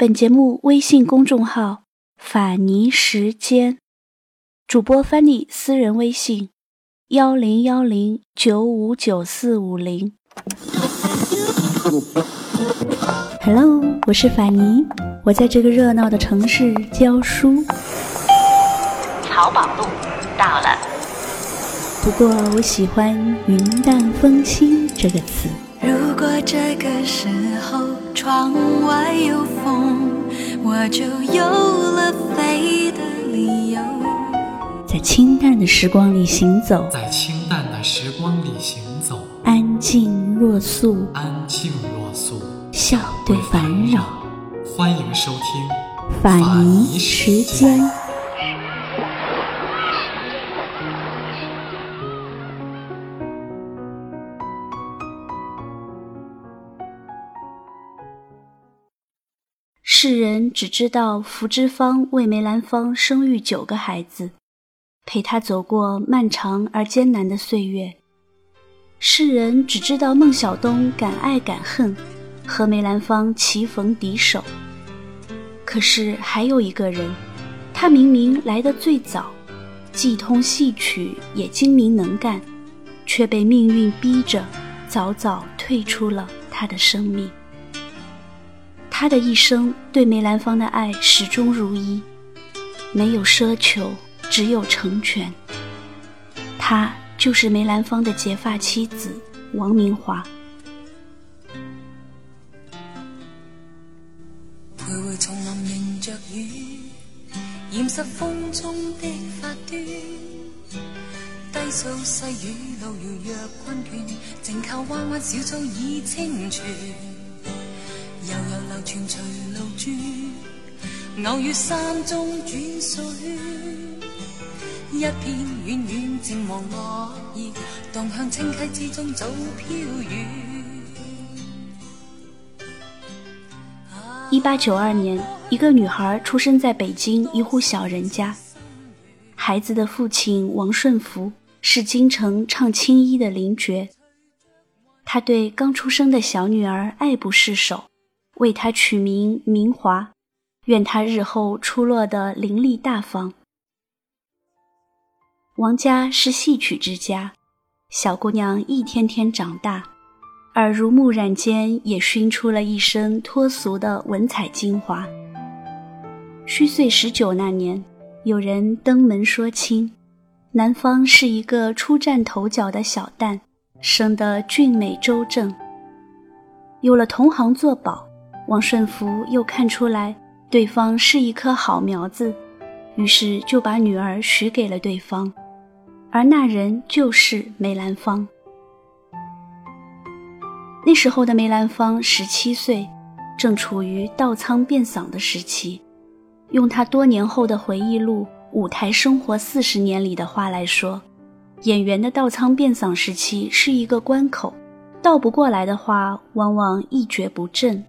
本节目微信公众号“法尼时间”，主播 Fanny 私人微信：幺零幺零九五九四五零。Hello，我是法尼，我在这个热闹的城市教书。淘宝路到了，不过我喜欢“云淡风轻”这个词。如果这个时候窗外有风，我就有了飞的理由。在清淡的时光里行走，在清淡的时光里行走，安静若素，安静若素，笑对烦扰。欢迎收听法尼时间。世人只知道福芝芳为梅兰芳生育九个孩子，陪他走过漫长而艰难的岁月。世人只知道孟小冬敢爱敢恨，和梅兰芳棋逢敌手。可是还有一个人，他明明来得最早，既通戏曲也精明能干，却被命运逼着早早退出了他的生命。他的一生对梅兰芳的爱始终如一，没有奢求，只有成全。她就是梅兰芳的结发妻子王明华。徘徊丛林迎着雨，染湿风中的发端。低诉细雨路遥若困倦，静靠弯弯小草倚清泉。悠悠流泉随路转，偶遇山中转水，一片远远渐黄落叶，荡向清溪之中早飘远。一八九二年，一个女孩出生在北京一户小人家，孩子的父亲王顺福是京城唱青衣的林觉，他对刚出生的小女儿爱不释手。为他取名明华，愿他日后出落得伶俐大方。王家是戏曲之家，小姑娘一天天长大，耳濡目染间也熏出了一身脱俗的文采精华。虚岁十九那年，有人登门说亲，男方是一个初绽头角的小旦，生得俊美周正，有了同行作保。王顺福又看出来对方是一棵好苗子，于是就把女儿许给了对方，而那人就是梅兰芳。那时候的梅兰芳十七岁，正处于倒仓变嗓的时期。用他多年后的回忆录《舞台生活四十年》里的话来说，演员的倒仓变嗓时期是一个关口，倒不过来的话，往往一蹶不振。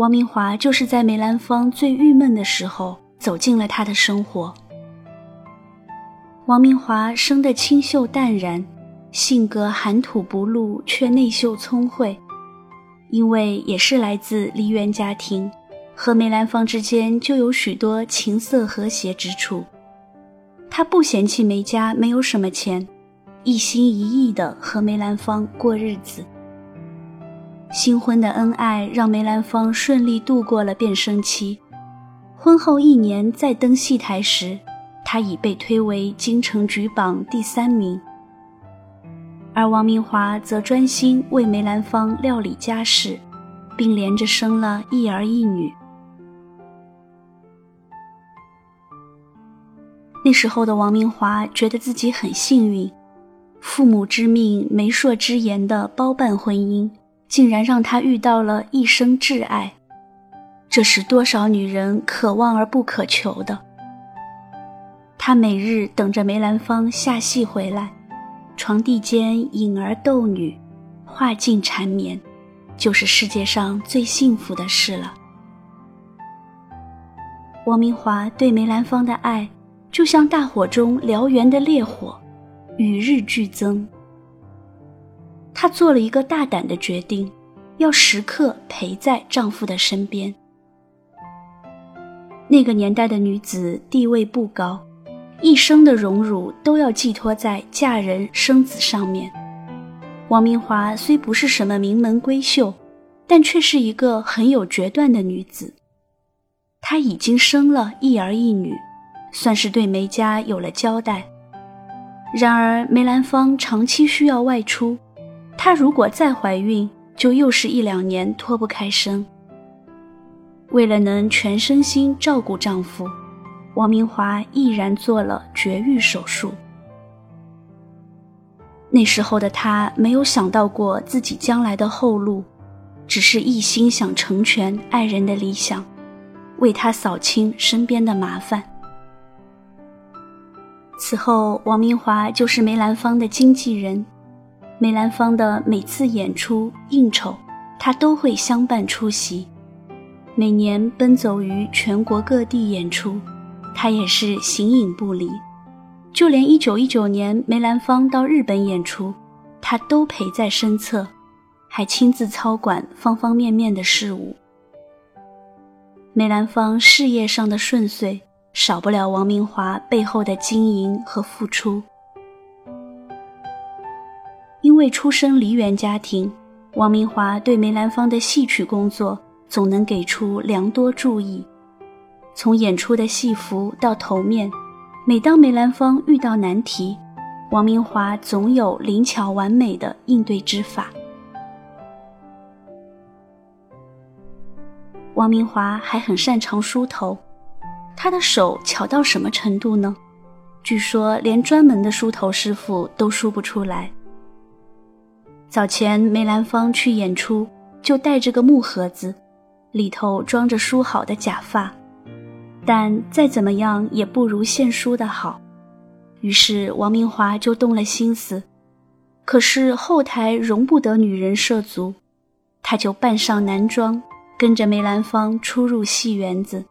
王明华就是在梅兰芳最郁闷的时候走进了他的生活。王明华生得清秀淡然，性格含吐不露，却内秀聪慧。因为也是来自梨园家庭，和梅兰芳之间就有许多情色和谐之处。他不嫌弃梅家没有什么钱，一心一意地和梅兰芳过日子。新婚的恩爱让梅兰芳顺利度过了变声期，婚后一年再登戏台时，他已被推为京城举榜第三名。而王明华则专心为梅兰芳料理家事，并连着生了一儿一女。那时候的王明华觉得自己很幸运，父母之命、媒妁之言的包办婚姻。竟然让他遇到了一生挚爱，这是多少女人可望而不可求的。他每日等着梅兰芳下戏回来，床地间影儿斗女，画尽缠绵，就是世界上最幸福的事了。王明华对梅兰芳的爱，就像大火中燎原的烈火，与日俱增。她做了一个大胆的决定，要时刻陪在丈夫的身边。那个年代的女子地位不高，一生的荣辱都要寄托在嫁人生子上面。王明华虽不是什么名门闺秀，但却是一个很有决断的女子。她已经生了一儿一女，算是对梅家有了交代。然而梅兰芳长期需要外出，她如果再怀孕，就又是一两年脱不开身。为了能全身心照顾丈夫，王明华毅然做了绝育手术。那时候的她没有想到过自己将来的后路，只是一心想成全爱人的理想，为他扫清身边的麻烦。此后，王明华就是梅兰芳的经纪人，梅兰芳的每次演出应酬，他都会相伴出席。每年奔走于全国各地演出，他也是形影不离。就连1919年梅兰芳到日本演出，他都陪在身侧，还亲自操管方方面面的事务。梅兰芳事业上的顺遂，少不了王明华背后的经营和付出。为出身梨园家庭，王明华对梅兰芳的戏曲工作。总能给出良多注意，从演出的戏服到头面，每当梅兰芳遇到难题，王明华总有灵巧完美的应对之法。王明华还很擅长梳头，他的手巧到什么程度呢？据说连专门的梳头师傅都梳不出来。早前梅兰芳去演出，就带着个木盒子。里头装着梳好的假发，但再怎么样也不如现梳的好。于是王明华就动了心思，可是后台容不得女人涉足，他就扮上男装，跟着梅兰芳出入戏园子。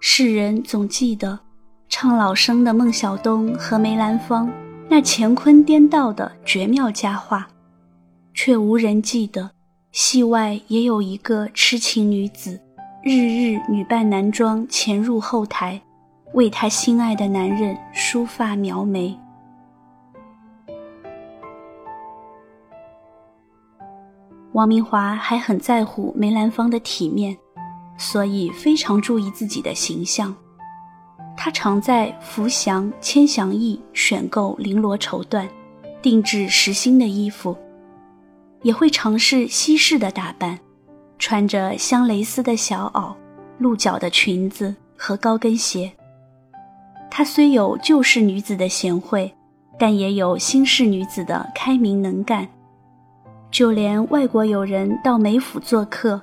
世人总记得唱老生的孟小冬和梅兰芳那乾坤颠倒的绝妙佳话。却无人记得，戏外也有一个痴情女子，日日女扮男装潜入后台，为她心爱的男人梳发描眉。王明华还很在乎梅兰芳的体面，所以非常注意自己的形象。他常在福祥、千祥驿选购绫罗绸缎，定制实心的衣服。也会尝试西式的打扮，穿着镶蕾丝的小袄、鹿角的裙子和高跟鞋。她虽有旧式女子的贤惠，但也有新式女子的开明能干。就连外国友人到梅府做客，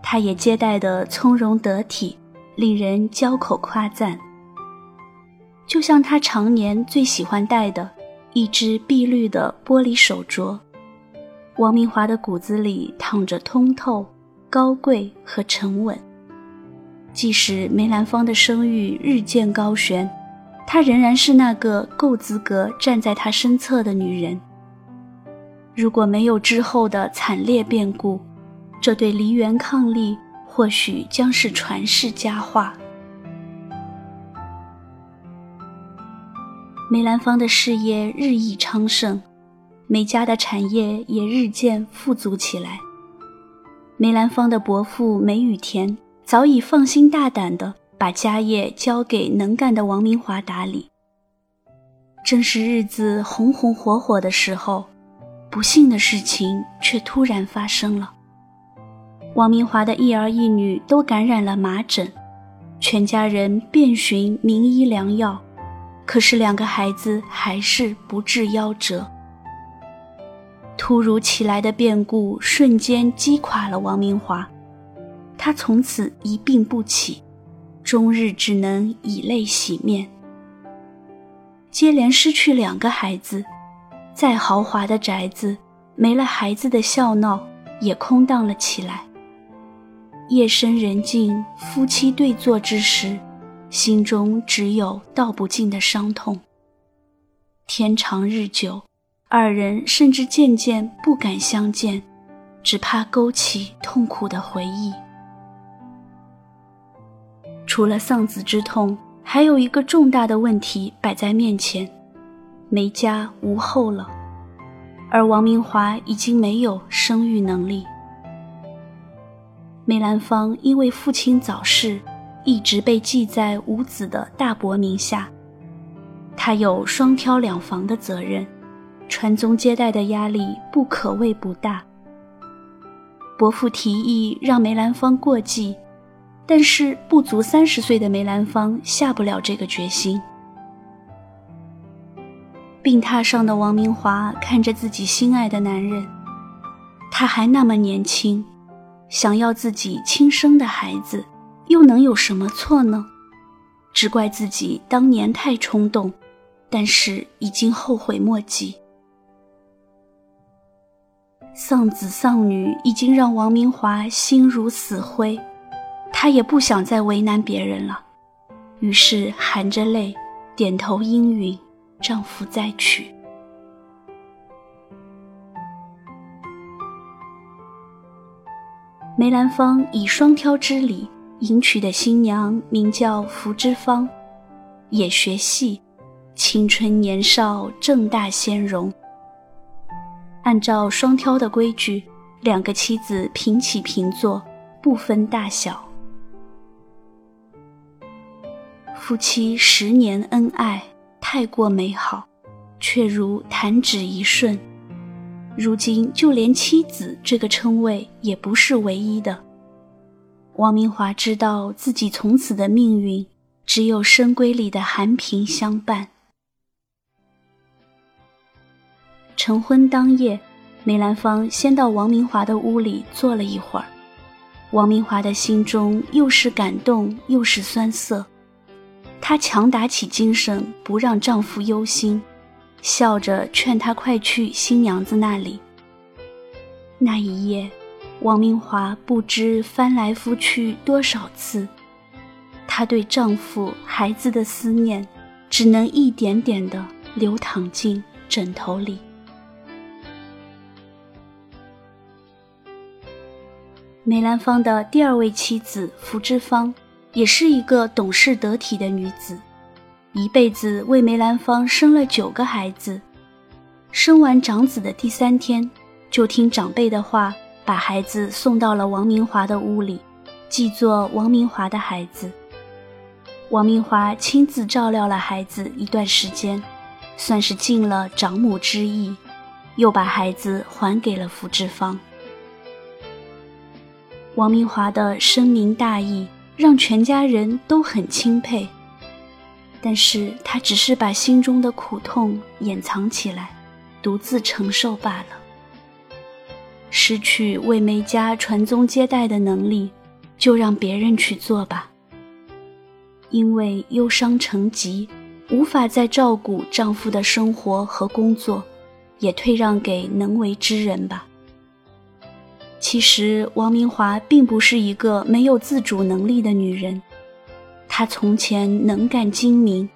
她也接待得从容得体，令人交口夸赞。就像他常年最喜欢戴的一只碧绿的玻璃手镯。王明华的骨子里淌着通透、高贵和沉稳。即使梅兰芳的声誉日渐高悬，她仍然是那个够资格站在他身侧的女人。如果没有之后的惨烈变故，这对梨园伉俪或许将是传世佳话。梅兰芳的事业日益昌盛。梅家的产业也日渐富足起来。梅兰芳的伯父梅雨田早已放心大胆地把家业交给能干的王明华打理。正是日子红红火火的时候，不幸的事情却突然发生了。王明华的一儿一女都感染了麻疹，全家人遍寻名医良药，可是两个孩子还是不治夭折。突如其来的变故瞬间击垮了王明华，他从此一病不起，终日只能以泪洗面。接连失去两个孩子，再豪华的宅子，没了孩子的笑闹，也空荡了起来。夜深人静，夫妻对坐之时，心中只有道不尽的伤痛。天长日久。二人甚至渐渐不敢相见，只怕勾起痛苦的回忆。除了丧子之痛，还有一个重大的问题摆在面前：梅家无后了，而王明华已经没有生育能力。梅兰芳因为父亲早逝，一直被记在无子的大伯名下。他有双挑两房的责任，传宗接代的压力不可谓不大。伯父提议让梅兰芳过继，但是不足三十岁的梅兰芳下不了这个决心。病榻上的王明华看着自己心爱的男人，他还那么年轻。想要自己亲生的孩子，又能有什么错呢？只怪自己当年太冲动，但是已经后悔莫及。丧子丧女已经让王明华心如死灰，他也不想再为难别人了，于是含着泪点头应允：“丈夫再娶。”梅兰芳以双挑之礼迎娶的新娘名叫福芝芳，也学戏，青春年少正大仙容。按照双挑的规矩，两个妻子平起平坐，不分大小。夫妻十年恩爱，太过美好，却如弹指一瞬。如今，就连妻子这个称谓也不是唯一的。王明华知道自己从此的命运，只有深闺里的韩平相伴。成婚当夜，梅兰芳先到王明华的屋里坐了一会儿。王明华的心中又是感动又是酸涩，她强打起精神，不让丈夫忧心。笑着劝他快去新娘子那里。那一夜，王明华不知翻来覆去多少次，她对丈夫、孩子的思念，只能一点点的流淌进枕头里。梅兰芳的第二位妻子福芝芳，也是一个懂事得体的女子。一辈子为梅兰芳生了九个孩子，生完长子的第三天，就听长辈的话，把孩子送到了王明华的屋里，寄作王明华的孩子。王明华亲自照料了孩子一段时间，算是尽了长母之意，又把孩子还给了福芝芳。王明华的深明大义，让全家人都很钦佩。但是他只是把心中的苦痛掩藏起来，独自承受罢了。失去为梅家传宗接代的能力，就让别人去做吧。因为忧伤成疾，无法再照顾丈夫的生活和工作，也退让给能为之人吧。其实王明华并不是一个没有自主能力的女人。她从前能干精明，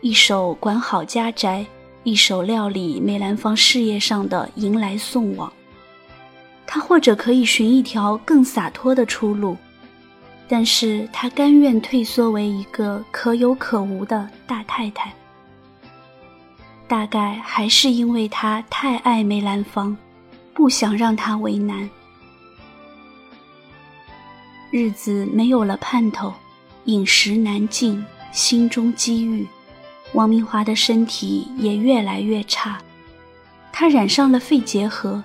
一手管好家宅，一手料理梅兰芳事业上的迎来送往。她或者可以寻一条更洒脱的出路，但是她甘愿退缩为一个可有可无的大太太。大概还是因为她太爱梅兰芳，不想让他为难。日子没有了盼头。饮食难进，心中积郁，王明华的身体也越来越差。他染上了肺结核，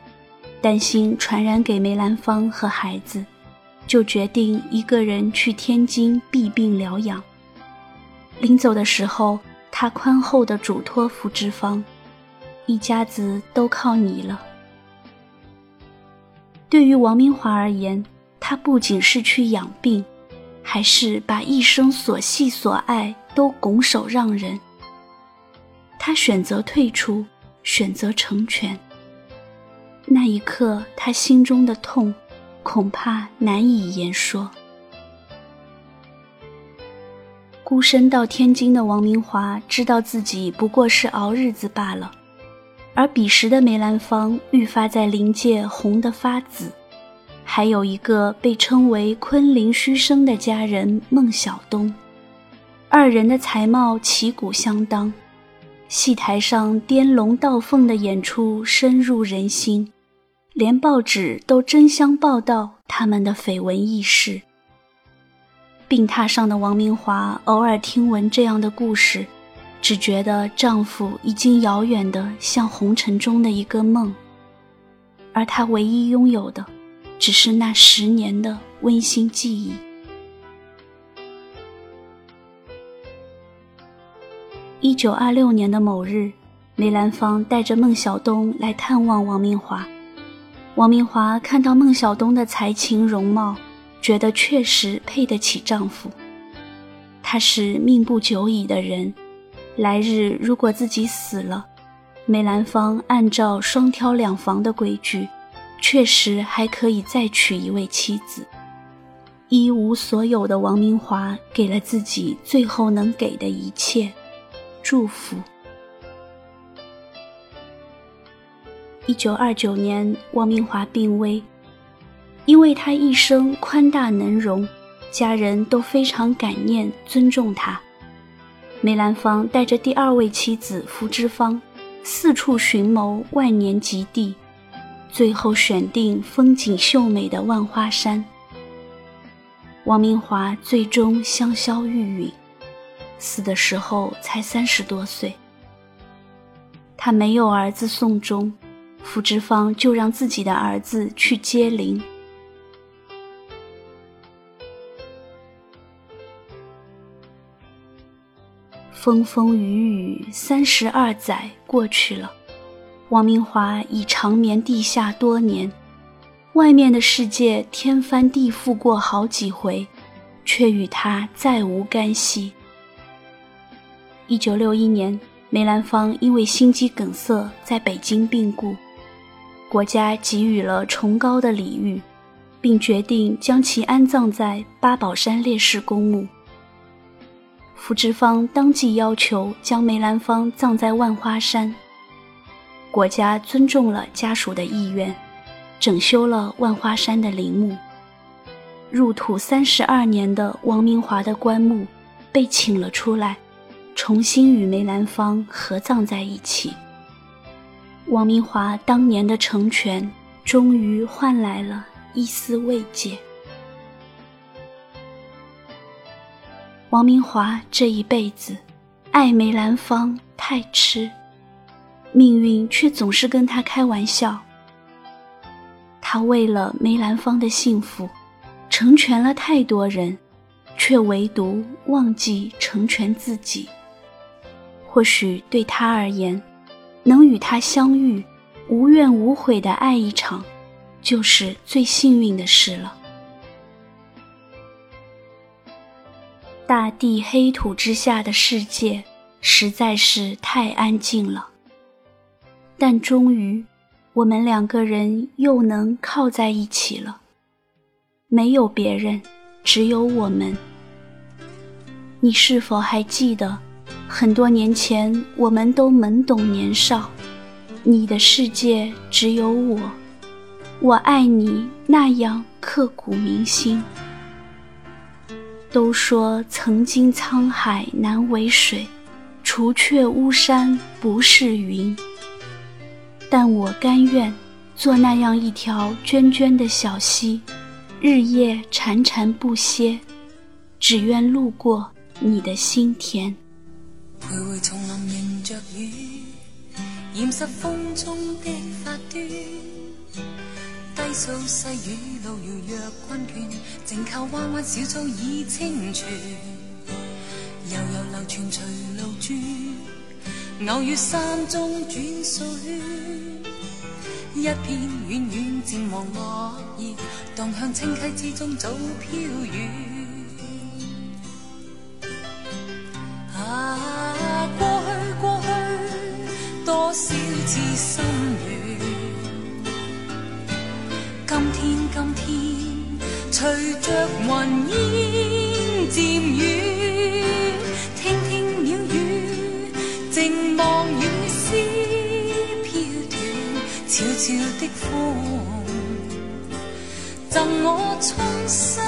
担心传染给梅兰芳和孩子，就决定一个人去天津避病疗养。临走的时候，他宽厚的嘱托福芝芳：“一家子都靠你了。”对于王明华而言，他不仅是去养病。还是把一生所系所爱都拱手让人。他选择退出，选择成全。那一刻，他心中的痛，恐怕难以言说。孤身到天津的王明华知道自己不过是熬日子罢了，而彼时的梅兰芳愈发在灵界红得发紫，还有一个被称为“昆凌虚声”的佳人孟小冬，二人的才貌旗鼓相当，戏台上颠龙倒凤的演出深入人心，连报纸都争相报道他们的绯闻轶事。病榻上的王明华偶尔听闻这样的故事。只觉得丈夫已经遥远的像红尘中的一个梦，而她唯一拥有的，只是那十年的温馨记忆。一九二六年的某日，梅兰芳带着孟小冬来探望王明华。王明华看到孟小冬的才情容貌，觉得确实配得起丈夫。他是命不久矣的人。来日如果自己死了，梅兰芳按照双挑两房的规矩，确实还可以再娶一位妻子。一无所有的王明华给了自己最后能给的一切，祝福。一九二九年，王明华病危，因为他一生宽大能容，家人都非常感念尊重他。梅兰芳带着第二位妻子福芝芳，四处寻谋万年极地，最后选定风景秀美的万花山。王明华最终香消玉殒，死的时候才三十多岁。他没有儿子送终，福芝芳就让自己的儿子去接灵。风风雨雨三十二载过去了，王明华已长眠地下多年，外面的世界天翻地覆过好几回，却与他再无干系。一九六一年，梅兰芳因为心肌梗塞在北京病故，国家给予了崇高的礼遇，并决定将其安葬在八宝山烈士公墓。福芝芳当即要求将梅兰芳葬在万花山。国家尊重了家属的意愿，整修了万花山的陵墓。入土三十二年的王明华的棺木被请了出来，重新与梅兰芳合葬在一起。王明华当年的成全，终于换来了一丝慰藉。王明华这一辈子爱梅兰芳太痴，命运却总是跟他开玩笑。他为了梅兰芳的幸福，成全了太多人，却唯独忘记成全自己。或许对他而言，能与他相遇，无怨无悔的爱一场，就是最幸运的事了。大地黑土之下的世界实在是太安静了，但终于，我们两个人又能靠在一起了。没有别人，只有我们。你是否还记得，很多年前我们都懵懂年少，你的世界只有我，我爱你那样刻骨铭心。都说曾经沧海难为水，除却巫山不是云。但我甘愿做那样一条涓涓的小溪，日夜潺潺不歇，只愿路过你的心田。徘徊丛林迎着雨，掩饰风中的发端。低诉细雨路遥若困倦，静靠弯弯小草已清泉。悠悠流泉随路转，偶遇山中转数圈。一片远远渐黄落叶，荡向清溪之中早飘远。啊，过去过去，多少次心软。今天，今天，随着云烟渐远，听听鸟语，静望雨丝飘断，悄悄的风，赠我衷心。